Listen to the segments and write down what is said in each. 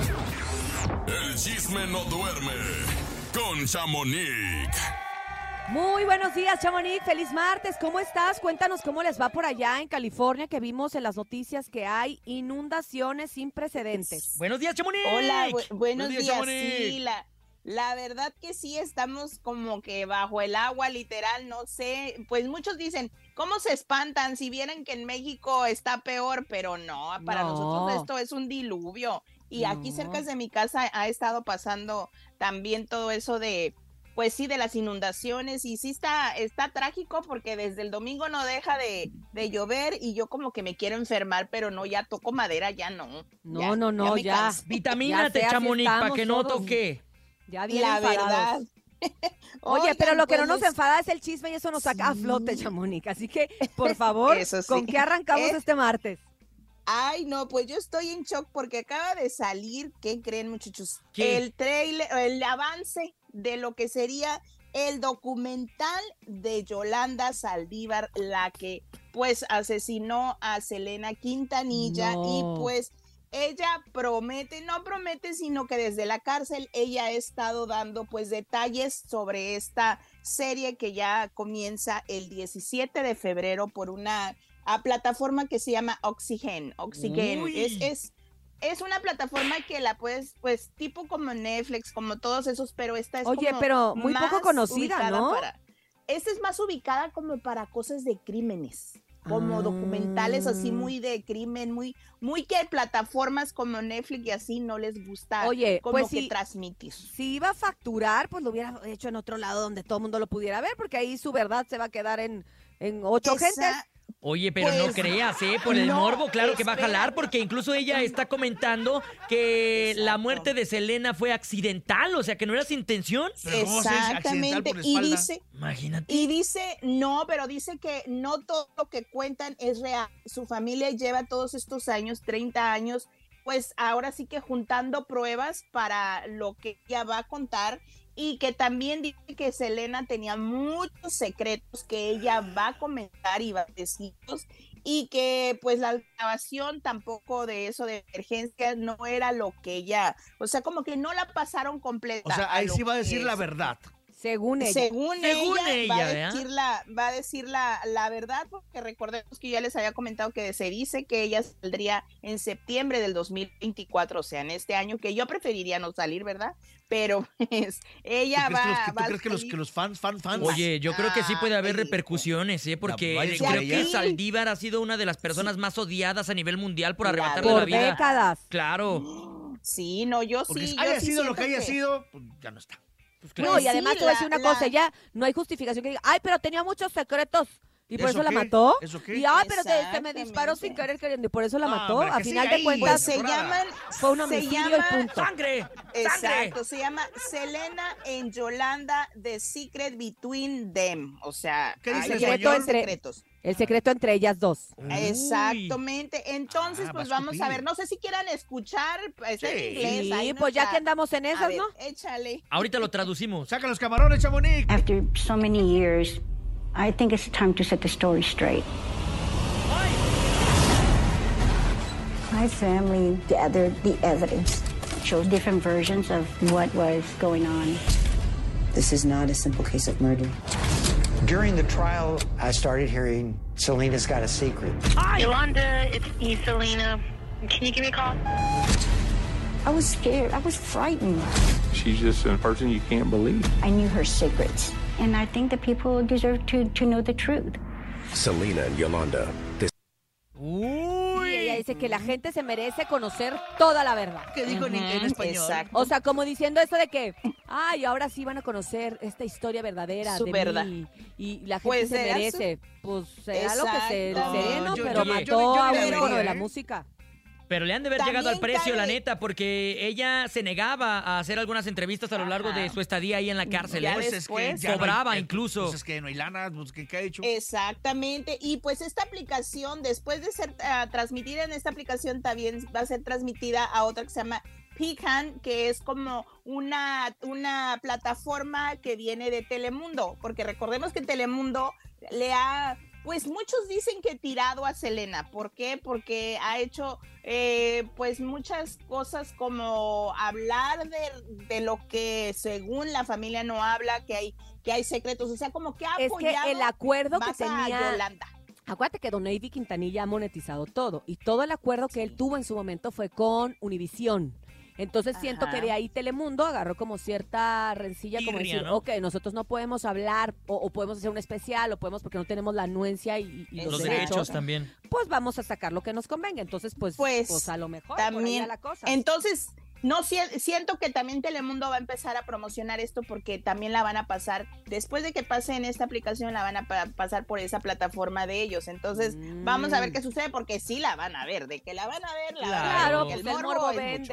El chisme no duerme con Chamonix. Muy buenos días, Chamonix. Feliz martes. ¿Cómo estás? Cuéntanos cómo les va por allá en California, que vimos en las noticias que hay inundaciones sin precedentes. Buenos días, Chamonix. Hola, bu- buenos, días. Chamonix. Sí, la, la verdad que sí estamos como que bajo el agua, literal, no sé. Pues muchos dicen, ¿cómo se espantan si vieran que en México está peor? Pero no, para No. nosotros esto es un diluvio. Y aquí cerca de mi casa ha estado pasando también todo eso de, pues sí, de las inundaciones. Y sí está, está trágico porque desde el domingo no deja de, de llover y yo como que me quiero enfermar, pero no, ya toco madera, ya no. No, Ya- no, no, ya. Vitamínate, Ya así Chamonix, para que no toque. Ya bien La enfadados. verdad. Oye, pero lo que no pues, nos enfada es el chisme y eso nos saca a flote, Sí. Chamonix. Así que, por favor, Eso sí. ¿con qué arrancamos Eh, este martes? Ay, no, pues yo estoy en shock porque acaba de salir, ¿qué creen, muchachos? ¿Qué? El trailer, el avance de lo que sería el documental de Yolanda Saldívar, la que pues asesinó a Selena Quintanilla y pues ella promete, no promete, sino que desde la cárcel ella ha estado dando pues detalles sobre esta serie que ya comienza el 17 de febrero por una a plataforma que se llama Oxygen. Oxygen es, es, es una plataforma que la puedes, pues, tipo como Netflix, como todos esos, pero esta es Oye, como pero muy poco conocida, ¿no? para- esta es más ubicada como para cosas de crímenes, como documentales así Ah. muy de crimen, muy, muy que plataformas como Netflix y así no les gusta Oye, como pues que sí. transmitir. Si iba a facturar, pues lo hubiera hecho en otro lado donde todo el mundo lo pudiera ver, porque ahí su verdad se va a quedar en, en ocho Esa- gentes. Oye, pero no Pues, creas, ¿eh? Por el no, morbo, claro que va a jalar, porque incluso ella está comentando que la muerte de Selena fue accidental, o sea, que no era sin intención. Pero ¿cómo se dice accidental Exactamente. por Y dice, Imagínate. Y dice, no, pero dice que no todo lo que cuentan es real. Su familia lleva todos estos años, 30 años, pues ahora sí que juntando pruebas para lo que ella va a contar y que también dice que Selena tenía muchos secretos que ella va a comentar y va a decirlos y que pues la grabación tampoco de eso de emergencia no era lo que ella, o sea, como que no la pasaron completa. O sea, ahí sí va a decir la verdad. Según ella. Según, Según ella, ella, va, a decir la, va a decir la, la verdad, porque recordemos que ya les había comentado que se dice que ella saldría en septiembre del 2024, o sea, en este año, que yo preferiría no salir, ¿verdad? Pero pues ella ¿Tú crees, que los, va, tú va crees que los, que los fans, fan, fans? Oye, yo creo que sí puede haber repercusiones, ¿eh? Porque creo que ella. Saldívar ha sido una de las personas más odiadas a nivel mundial por arrebatarle la Por vida. décadas. Claro. Sí, no, yo Porque sí. haya yo sí sido lo que haya sido, pues ya no está. Pues No, y además sí, te voy a decir la- una cosa, la- ya no hay justificación que diga, ay, pero tenía muchos secretos y por ¿Eso eso, la qué? mató. ¿Eso qué? Y ay, pero se, se me disparó sin querer queriendo y por eso la No, mató. hombre, a que final de ahí, Pues cuentas, se llaman. fue un se homicidio llama- y punto. ¡Sangre! ¡Sangre! Exacto, se llama Selena en Yolanda, The Secret Between Them. O sea, ¿Qué dice hay en español? secretos. El secreto entre ellas dos. Uy. Exactamente. Entonces, Ah, pues vamos a ver. No sé si quieran escuchar. Está Sí. en inglés. Sí, ahí no pues ya está. que andamos en esas, ver, ¿no? Échale. Ahorita lo traducimos. Saca los camarones, Chamonix. After so many years, I think it's time to set the story straight. My family gathered the evidence, shows different versions of what was going on. This is not a simple case of murder. During the trial, I started hearing Selena's got a secret. Hi, Yolanda, it's me, Selena. Can you give me a call? I was scared. I was frightened. She's just a person you can't believe. I knew her secrets. And I think that people deserve to, to know the truth. Selena and Yolanda. This Y ella dice que la gente se merece conocer toda la verdad. ¿Qué dijo en, en español? Exacto. O sea, como diciendo eso de que, ay, ahora sí van a conocer esta historia verdadera Su de verdad. mí. Y la gente Pues se será su- merece. Pues será lo que se el Exacto. sereno, Yo- pero yo- yo- mató yo- yo a un de la música. Pero le han de haber También llegado al precio, la neta, porque ella se negaba a hacer algunas entrevistas a lo largo de su estadía ahí en la cárcel. Ya ¿eh? Pues es que no hay- Cobraba incluso. Pues es que no hay lana, pues ¿qué, qué ha hecho? Exactamente. Y pues esta aplicación, después de ser ah, transmitida en esta aplicación, también va a ser transmitida a otra que se llama Pecan, que es como una, una plataforma que viene de Telemundo, porque recordemos que Telemundo le ha pues muchos dicen que tirado a Selena. ¿Por qué? Porque ha hecho eh, pues muchas cosas como hablar de, de, lo que según la familia no habla, que hay, que hay secretos. O sea, como que ha es apoyado que el acuerdo que tenía Yolanda. Acuérdate que Don Navy Quintanilla ha monetizado todo y todo el acuerdo que él tuvo en su momento fue con Univisión. Entonces siento Ajá. que de ahí Telemundo agarró como cierta rencilla, como decir, ¿no? ok, nosotros no podemos hablar o, o podemos hacer un especial o podemos porque no tenemos la anuencia y, y los, Los derechos también. pues vamos a sacar lo que nos convenga. Entonces, pues, pues, Pues, a lo mejor por ahí también. la cosa. Entonces, no si- siento que también Telemundo va a empezar a promocionar esto porque también la van a pasar, después de que pase en esta aplicación, la van a pa- pasar por esa plataforma de ellos. Entonces, vamos a ver Mm. qué sucede porque sí la van a ver, de que la van a ver, la van a ver. claro, porque pues el morbo es mucho.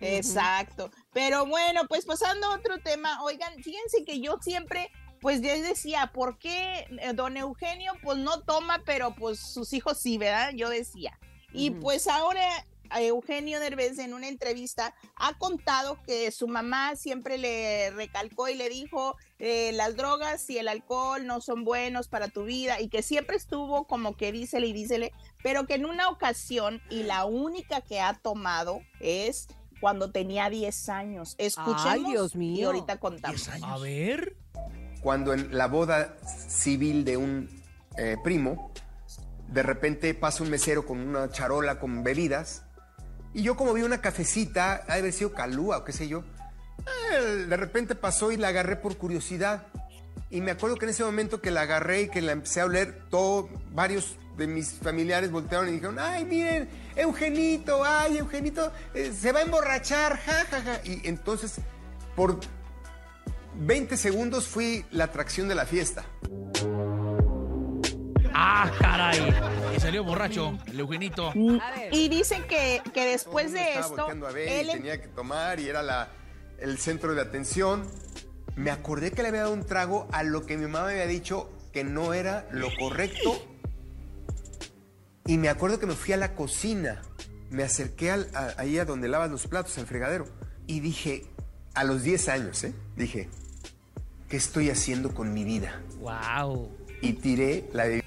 Exacto. Pero bueno, pues pasando a otro tema, oigan, fíjense que yo siempre, pues yo decía, ¿por qué eh, don Eugenio pues no toma, pero pues sus hijos sí, ¿verdad? Yo decía. Y pues ahora a Eugenio Derbez en una entrevista ha contado que su mamá siempre le recalcó y le dijo eh, las drogas y el alcohol no son buenos para tu vida y que siempre estuvo como que dísele y dísele, pero que en una ocasión y la única que ha tomado es cuando tenía 10 años. Escuchemos Ay, Dios y mío. ahorita contamos. A ver. Cuando en la boda civil de un eh, primo, de repente pasa un mesero con una charola con bebidas, y yo como vi una cafecita, ha de haber sido calúa o qué sé yo, eh, de repente pasó y la agarré por curiosidad. Y me acuerdo que en ese momento que la agarré y que la empecé a oler, todo, varios de mis familiares voltearon y dijeron, ay, miren, Eugenito, ay, Eugenito, eh, se va a emborrachar, ja, ja, ja. Y entonces, por 20 segundos fui la atracción de la fiesta. Ah, caray. Y salió borracho, el Eugenito. Y dicen que, que después de estaba esto, volteando a ver y él tenía que tomar y era la, el centro de atención. Me acordé que le había dado un trago a lo que mi mamá me había dicho que no era lo correcto. Y me acuerdo que me fui a la cocina. Me acerqué al- a- ahí a donde lavas los platos, al fregadero. Y dije, a los 10 años, ¿eh? Dije, ¿qué estoy haciendo con mi vida? Wow. Y tiré la bebida.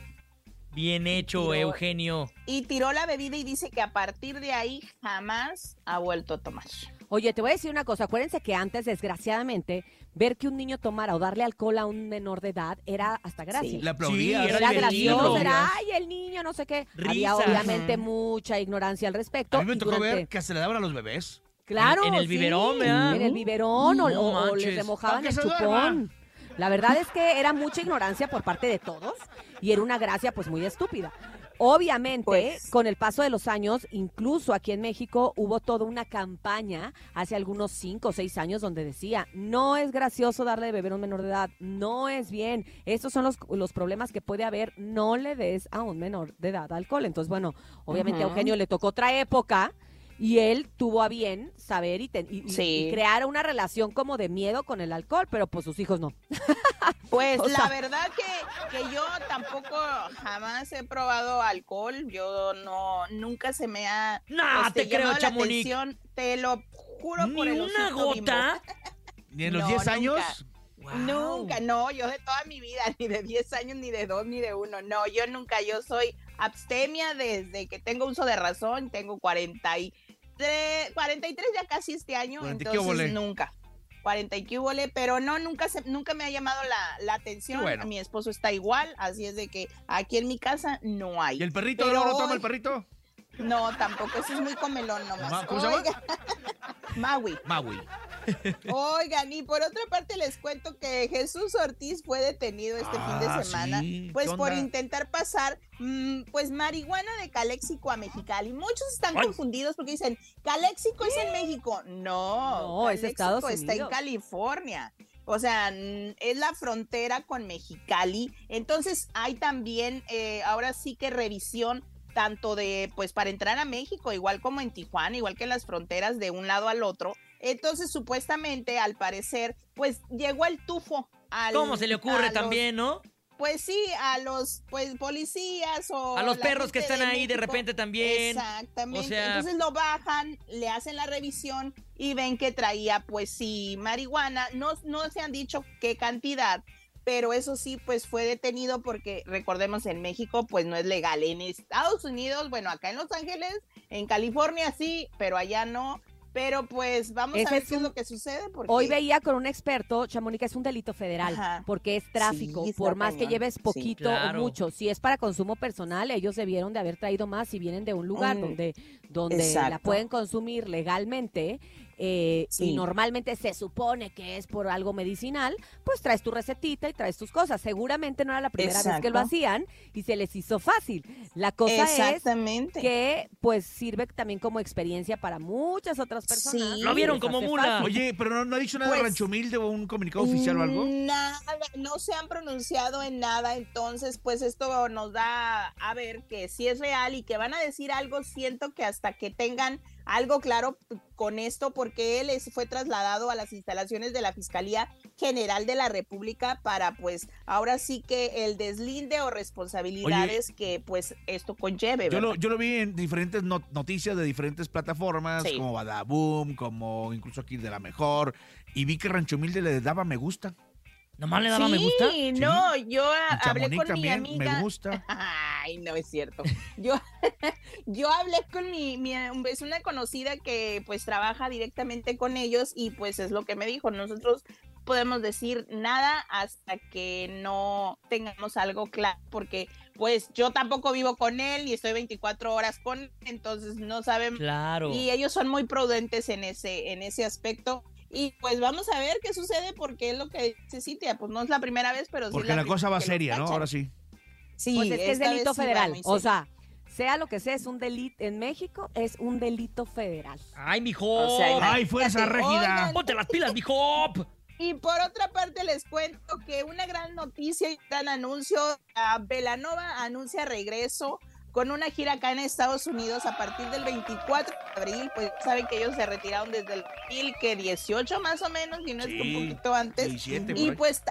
Bien hecho, Tiró- Eugenio. y tiró la bebida y dice que a partir de ahí jamás ha vuelto a tomar. Oye, te voy a decir una cosa. Acuérdense que antes, desgraciadamente, ver que un niño tomara o darle alcohol a un menor de edad era hasta gracia. Le aplaudía. Sí, Era, Era gracioso, era, ay, el niño, no sé qué. Había Risas. obviamente mucha ignorancia al respecto. A mí me y tocó durante- ver que se le daban a los bebés. Claro, En el sí, biberón, ¿verdad? En el biberón o, No o- o les remojaban el chupón. La verdad es que era mucha ignorancia por parte de todos y era una gracia pues muy estúpida. Obviamente, Pues. con el paso de los años, incluso aquí en México hubo toda una campaña hace algunos cinco o seis años donde decía, no es gracioso darle de beber a un menor de edad, no es bien, estos son los, los problemas que puede haber, no le des a un menor de edad alcohol. Entonces, bueno, obviamente a. Eugenio le tocó otra época y él tuvo a bien saber y, ten- y- y- Sí. y crear una relación como de miedo con el alcohol, pero pues sus hijos no. Pues O la verdad que, que yo tampoco jamás he probado alcohol, yo no, nunca se me ha Nah, este, te creo, llamado la Chamonix. atención, te lo juro por Ni el una gota. Ni en los No, 10 nunca. años. Wow. Nunca, no, yo de toda mi vida, ni de 10 años, ni de 2, ni de 1, no, yo nunca, yo soy abstemia desde que tengo uso de razón, tengo 43, 43 ya casi este año, 40 y qué entonces nunca. 40 y huele, pero no, nunca se, nunca me ha llamado la, la atención. Bueno. Mi esposo está igual, así es de que aquí en mi casa no hay. ¿Y el perrito Pero no lo toma hoy- el perrito? No, tampoco, ese es muy comelón nomás. ¿cómo se llama? Oiga, Maui. Maui. Oigan, y por otra parte les cuento que Jesús Ortiz fue detenido este fin Ah, de semana, sí, pues ¿qué por intentar pasar, mm, pues marihuana de Caléxico a Mexicali. Muchos están Ay. confundidos porque dicen, Caléxico es en México. No, No, es Estados está en Unidos. California. O sea, mm, es la frontera con Mexicali. Entonces hay también, eh, ahora sí que revisión tanto de, pues para entrar a México, igual como en Tijuana, igual que en las fronteras de un lado al otro. Entonces, supuestamente, al parecer, pues llegó el tufo. Al, ¿Cómo se le ocurre los- también, no? Pues sí, a los pues policías o A los perros que están ahí de repente también. Exactamente. O sea- Entonces lo bajan, le hacen la revisión y ven que traía, pues sí, marihuana. No, no se han dicho qué cantidad, pero eso sí, pues fue detenido porque recordemos en México pues no es legal. En Estados Unidos, bueno, acá en Los Ángeles, en California sí, pero allá no. Pero pues vamos Ese a ver es qué es lo que sucede. Porque... Hoy veía con un experto, Chamonix, es un delito federal, Ajá. porque es tráfico, Sí, por más que lleves Sí. poquito Claro. o mucho. Si es para consumo personal, ellos debieron de haber traído más si vienen de un lugar Mm, donde, donde la pueden consumir legalmente. Eh, Y normalmente se supone que es por algo medicinal, pues traes tu recetita y traes tus cosas. Seguramente no era la primera vez que lo hacían y se les hizo fácil. La cosa es Exactamente. que pues sirve también como experiencia para muchas otras personas. Sí. Lo vieron como mula. fácil. Oye, pero no, no ha dicho nada de Pues- Rancho Humilde o un comunicado oficial o algo. Nada, no se han pronunciado en nada, entonces pues esto nos da a ver que sí es real y que van a decir algo, siento que hasta que tengan algo claro con esto, porque él es- fue trasladado a las instalaciones de la Fiscalía General de la República para pues ahora sí que el deslinde o responsabilidades que pues esto conlleve. Yo lo, yo lo vi en diferentes not- noticias de diferentes plataformas, Sí. como Badaboom, como incluso aquí de La Mejor, y vi que Rancho Humilde le daba me gusta. ¿Nomás le daba sí, me gusta? no, yo hablé con también, mi amiga. me gusta. Ay, no es cierto. Yo, yo hablé con mi, mi, es una conocida que pues trabaja directamente con ellos y pues es lo que me dijo. Nosotros podemos decir nada hasta que no tengamos algo claro, porque pues yo tampoco vivo con él y estoy 24 horas con él, entonces no sabemos. Claro. Y ellos son muy prudentes en ese, en ese aspecto. Y pues vamos a ver qué sucede porque es lo que dice Cintia, pues no es la primera vez, pero sí Porque la la cosa va seria, ¿no? Ahora sí. Sí, Pues es que delito federal. O sea, sea lo que sea, es un delito. En México es un delito federal. Ay, mijo. O sea, ¡Ay, fuerza régida! Ponte las pilas, mijo. Y por otra parte les cuento que una gran noticia y gran anuncio, a Belanova anuncia regreso con una gira acá en Estados Unidos a partir del 24 de abril, pues saben que ellos se retiraron desde el 2018 más o menos, y no es que un poquito antes. 17 por Y pues,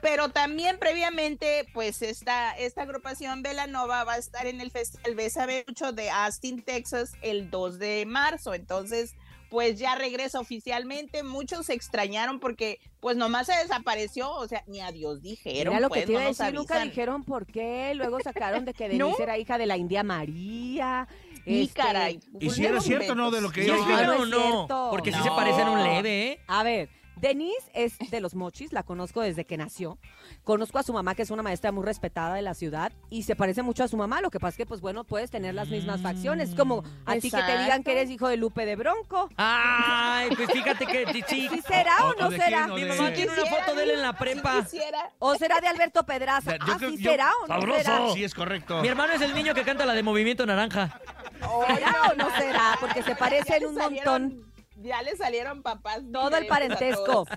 pero también previamente, pues esta, esta agrupación Belanova va a estar en el Festival Bésame Mucho de Austin, Texas, el 2 de marzo. Entonces, pues ya regresa oficialmente. Muchos se extrañaron porque, pues nomás se desapareció, o sea, ni adiós dijeron. Era lo pues, que te iba no decir, nunca dijeron por qué. Luego sacaron de que Denise ¿No? era hija de la India María. Y este, caray. Y si era cierto, ¿no? De lo que ¿Sí ella es No, no. Porque sí se parecen un leve, ¿eh? A ver, Denise es de los mochis, la conozco desde que nació. Conozco a su mamá, que es una maestra muy respetada de la ciudad, y se parece mucho a su mamá. Lo que pasa es que, pues bueno, puedes tener las mismas facciones. Como a ti que te digan que eres hijo de Lupe de Bronco. Ay, pues fíjate que sí, sí. ¿Sí será o, no de será? quién, o Mi de- mamá tiene una foto de él en la Si prepa. quisiera. ¿O será de Alberto Pedraza? Yo ¿Ah, yo- será o no Sabroso. será? Sí, es correcto. Mi hermano es el niño que canta la de Movimiento Naranja. ¿Será o no será? Porque se parecen un salieron- montón. Ya le salieron papás. Todo el parentesco.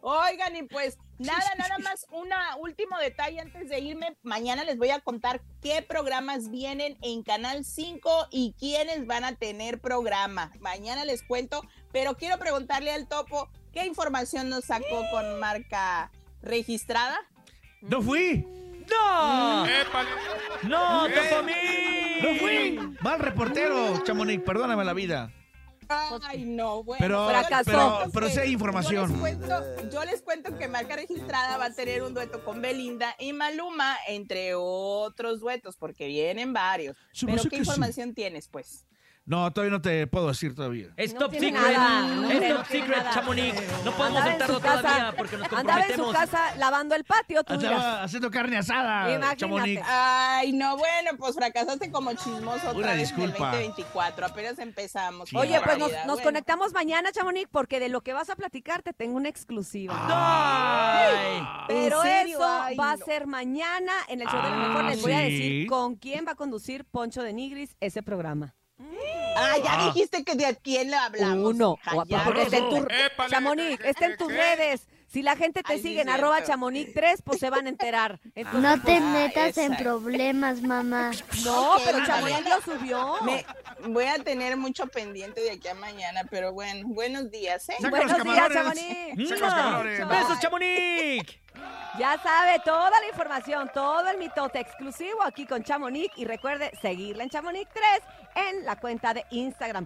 Oigan, y pues nada, nada más un último detalle antes de irme. Mañana les voy a contar qué programas vienen en Canal 5 y quiénes van a tener programa. Mañana les cuento, pero quiero preguntarle al topo qué información nos sacó con marca registrada. ¡No fui! ¡No! ¡No, Topomí! ¡No fui! Mal reportero, Chamonix, perdóname la vida. Ay, no, bueno. Pero- Fracasó. pero- pero sí hay información. Yo les, cuento, yo les cuento que Marca Registrada va a tener un dueto con Belinda y Maluma, entre otros duetos, porque vienen varios. Pero ¿qué sí. información tienes, pues? No, todavía no te puedo decir todavía. Es No top tiene secret. nada, no es top no secret, nada. Chamonix. No podemos Andaba soltarlo todavía porque nos Andaba en su comprometemos. casa lavando el patio, tú dirás. Estaba haciendo carne asada, Imagínate. Chamonix. Ay, no, bueno, pues fracasaste como chismoso otra Una vez en el disculpa. 2024. Apenas empezamos. Sí, Oye, pues nos, barbaridad. nos Bueno, conectamos mañana, Chamonix, porque de lo que vas a platicar te tengo una exclusiva. ¡Ay! Pero ¿En serio? eso Ay, va a ser mañana en el show de la Ah, mejor. Les voy a decir con quién va a conducir Poncho de Nigris ese programa. Ah, ya Ah. dijiste que de quién le hablamos. Uno. porque está en tu, Épale. Chamonix, está en tus redes. Si la gente te Ay, sigue en arroba chamonix 3, pues se van a enterar. Entonces, No te pues, metas en problemas, mamá. no, pero. Chamonix lo subió. Me, voy a tener mucho pendiente de aquí a mañana, pero bueno, buenos días, ¿eh? Buenos días. Chamonix. ¡Besos, Chamonix! Ya sabe toda la información, todo el mitote exclusivo aquí con Chamonix. Y recuerde seguirla en Chamonix 3 en la cuenta de Instagram.